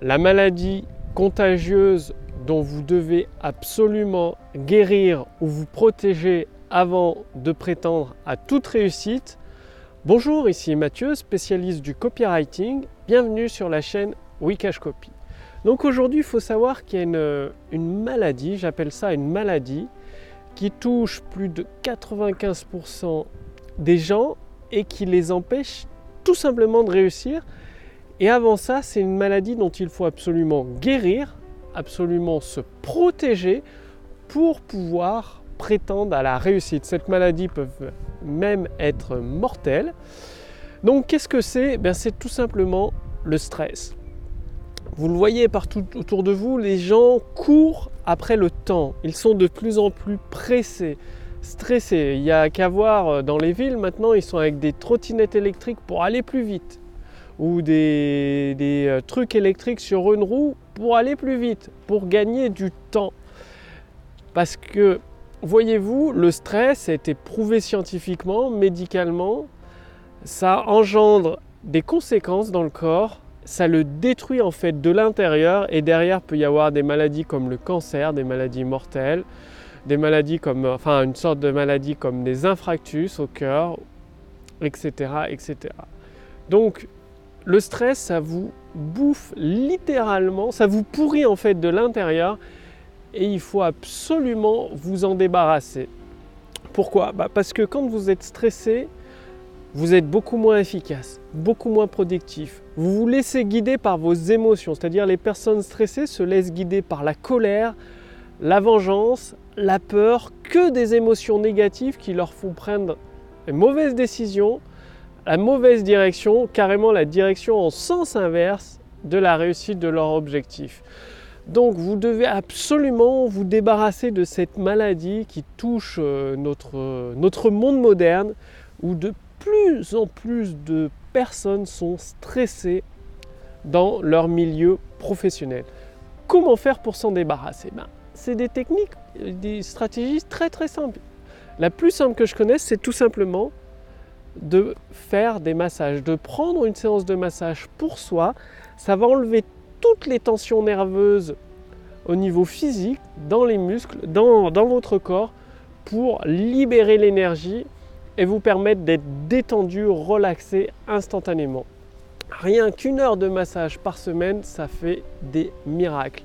la maladie contagieuse dont vous devez absolument guérir ou vous protéger avant de prétendre à toute réussite. Bonjour, ici Mathieu, spécialiste du copywriting. Bienvenue sur la chaîne Wikash Copy. Donc aujourd'hui, il faut savoir qu'il y a une, une maladie, j'appelle ça une maladie, qui touche plus de 95% des gens et qui les empêche tout simplement de réussir. Et avant ça, c'est une maladie dont il faut absolument guérir, absolument se protéger pour pouvoir prétendre à la réussite. Cette maladie peut même être mortelle. Donc qu'est-ce que c'est? Ben, C'est tout simplement le stress. Vous le voyez partout autour de vous, les gens courent après le temps. Ils sont de plus en plus pressés, stressés. Il n'y a qu'à voir euh, dans les villes maintenant, ils sont avec des trottinettes électriques pour aller plus vite. Ou des, des euh, trucs électriques sur une roue pour aller plus vite, pour gagner du temps. Parce que, voyez-vous, le stress a été prouvé scientifiquement, médicalement, ça engendre des conséquences dans le corps, ça le détruit en fait de l'intérieur et derrière peut y avoir des maladies comme le cancer, des maladies mortelles, des maladies comme, enfin une sorte de maladie comme des infractus au cœur, etc., etc. Donc le stress, ça vous bouffe littéralement, ça vous pourrit en fait de l'intérieur et il faut absolument vous en débarrasser. Pourquoi? Bah Parce que quand vous êtes stressé, vous êtes beaucoup moins efficace, beaucoup moins productif. Vous vous laissez guider par vos émotions, c'est-à-dire les personnes stressées se laissent guider par la colère, la vengeance, la peur, que des émotions négatives qui leur font prendre une mauvaise décision, la mauvaise direction, carrément la direction en sens inverse de la réussite de leur objectif. Donc vous devez absolument vous débarrasser de cette maladie qui touche euh, notre, notre monde moderne où de plus en plus de personnes sont stressées dans leur milieu professionnel. Comment faire pour s'en débarrasser? Ben, C'est des techniques, des stratégies très très simples. La plus simple que je connaisse, c'est tout simplement de faire des massages, de prendre une séance de massage pour soi. Ça va enlever toutes les tensions nerveuses au niveau physique, dans les muscles, dans, votre corps, pour libérer l'énergie et vous permettre d'être détendu, relaxé instantanément. Rien qu'une heure de massage par semaine, ça fait des miracles.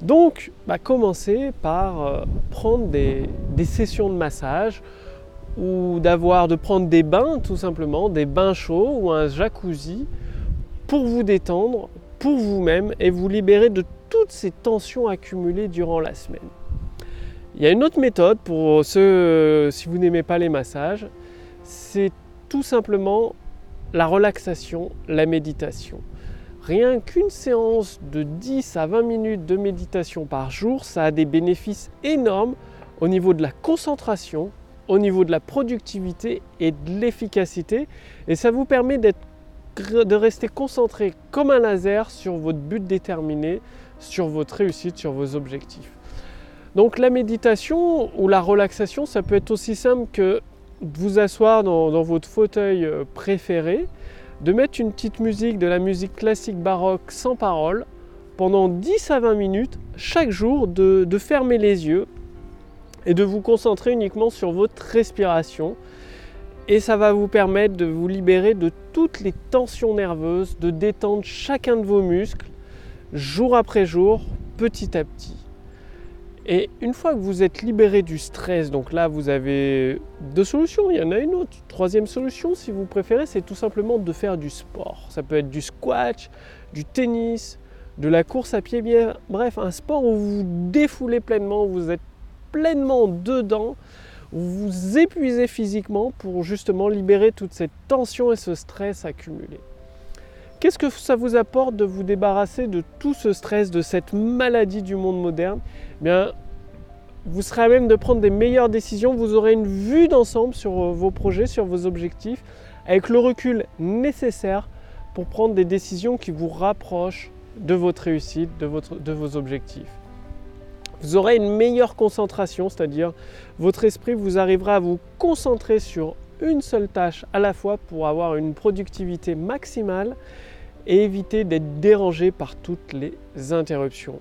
Donc, bah, commencez par euh, prendre des sessions de massage ou d'avoir de prendre des bains tout simplement, des bains chauds ou un jacuzzi pour vous détendre, pour vous-même et vous libérer de toutes ces tensions accumulées durant la semaine. Il y a une autre méthode pour ceux si vous n'aimez pas les massages, c'est tout simplement la relaxation, la méditation. Rien qu'une séance de 10 à 20 minutes de méditation par jour, ça a des bénéfices énormes au niveau de la concentration, au niveau de la productivité et de l'efficacité. Et ça vous permet de rester concentré comme un laser sur votre but déterminé, sur votre réussite, sur vos objectifs. Donc la méditation ou la relaxation, ça peut être aussi simple que vous asseoir dans, votre fauteuil euh, préféré, de mettre une petite musique, de la musique classique baroque sans parole, pendant 10 à 20 minutes chaque jour, de fermer les yeux et de vous concentrer uniquement sur votre respiration. Et ça va vous permettre de vous libérer de toutes les tensions nerveuses, de détendre chacun de vos muscles jour après jour, petit à petit. Et une fois que vous êtes libéré du stress, donc là vous avez deux solutions, il y en a une autre. Troisième solution, si vous préférez, c'est tout simplement de faire du sport. Ça peut être du squash, du tennis, de la course à pied, bien, bref, un sport où vous défoulez pleinement, vous êtes pleinement dedans, vous vous épuisez physiquement pour justement libérer toute cette tension et ce stress accumulé. Qu'est-ce que ça vous apporte de vous débarrasser de tout ce stress, de cette maladie du monde moderne? Eh Bien, vous serez à même de prendre des meilleures décisions, vous aurez une vue d'ensemble sur euh, vos projets, sur vos objectifs, avec le recul nécessaire pour prendre des décisions qui vous rapprochent de votre réussite, de, de vos objectifs. Vous aurez une meilleure concentration, c'est-à-dire votre esprit vous arrivera à vous concentrer sur une seule tâche à la fois pour avoir une productivité maximale et éviter d'être dérangé par toutes les interruptions.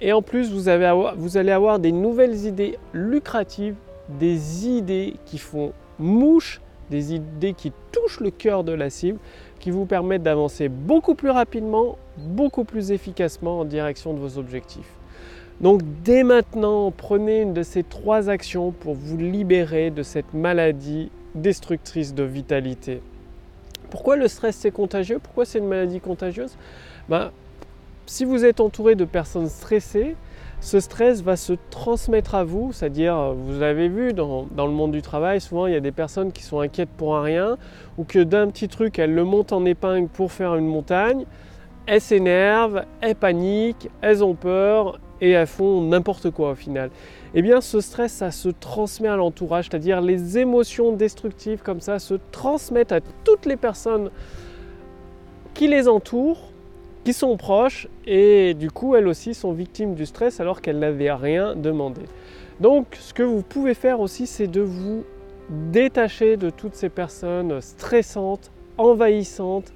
Et en plus, vous, allez avoir des nouvelles idées lucratives, des idées qui font mouche, des idées qui touchent le cœur de la cible, qui vous permettent d'avancer beaucoup plus rapidement, beaucoup plus efficacement en direction de vos objectifs. Donc dès maintenant, prenez une de ces trois actions pour vous libérer de cette maladie destructrice de vitalité. Pourquoi le stress c'est contagieux? Pourquoi c'est une maladie contagieuse? Ben, Si vous êtes entouré de personnes stressées, ce stress va se transmettre à vous, c'est-à-dire, vous avez vu dans, le monde du travail, souvent il y a des personnes qui sont inquiètes pour un rien, ou que d'un petit truc, elles le montent en épingle pour faire une montagne, elles s'énervent, elles paniquent, elles ont peur et elles font n'importe quoi au final. Eh bien, ce stress, ça se transmet à l'entourage, c'est-à-dire les émotions destructives comme ça se transmettent à toutes les personnes qui les entourent, qui sont proches, et du coup, elles aussi sont victimes du stress alors qu'elles n'avaient rien demandé. Donc, ce que vous pouvez faire aussi, c'est de vous détacher de toutes ces personnes stressantes, envahissantes,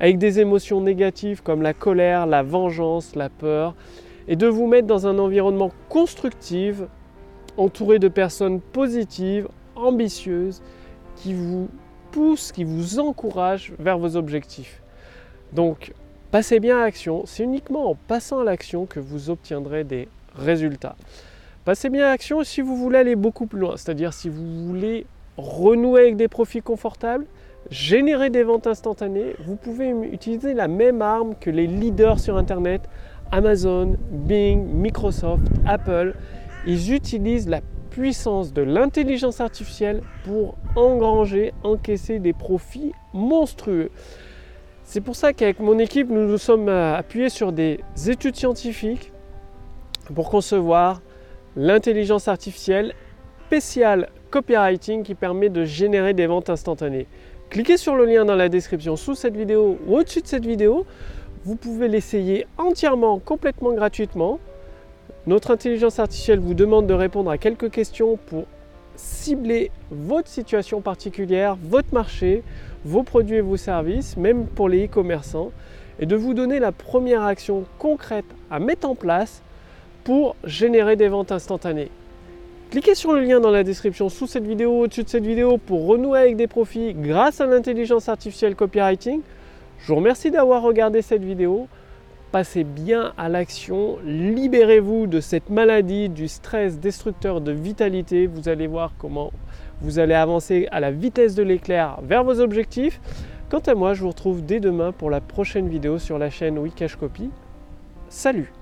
avec des émotions négatives comme la colère, la vengeance, la peur, et de vous mettre dans un environnement constructif entouré de personnes positives, ambitieuses, qui vous poussent, qui vous encouragent vers vos objectifs. Donc, passez bien à l'action. C'est uniquement en passant à l'action que vous obtiendrez des résultats. Passez bien à l'action si vous voulez aller beaucoup plus loin, c'est-à-dire si vous voulez renouer avec des profits confortables, générer des ventes instantanées, vous pouvez utiliser la même arme que les leaders sur Internet, Amazon, Bing, Microsoft, Apple ils utilisent la puissance de l'intelligence artificielle pour engranger, encaisser des profits monstrueux. C'est pour ça qu'avec mon équipe, nous nous sommes euh, appuyés sur des études scientifiques pour concevoir l'intelligence artificielle spéciale copywriting qui permet de générer des ventes instantanées. Cliquez sur le lien dans la description sous cette vidéo ou au-dessus de cette vidéo. Vous pouvez l'essayer entièrement, complètement gratuitement. Notre intelligence artificielle vous demande de répondre à quelques questions pour cibler votre situation particulière, votre marché, vos produits et vos services, même pour les e-commerçants, et de vous donner la première action concrète à mettre en place pour générer des ventes instantanées. Cliquez sur le lien dans la description sous cette vidéo, au-dessus de cette vidéo, pour renouer avec des profits grâce à l'intelligence artificielle copywriting. Je vous remercie d'avoir regardé cette vidéo passez bien à l'action, libérez-vous de cette maladie, du stress destructeur de vitalité. Vous allez voir comment vous allez avancer à la vitesse de l'éclair vers vos objectifs. Quant à moi, je vous retrouve dès demain pour la prochaine vidéo sur la chaîne Wikash Copy. Salut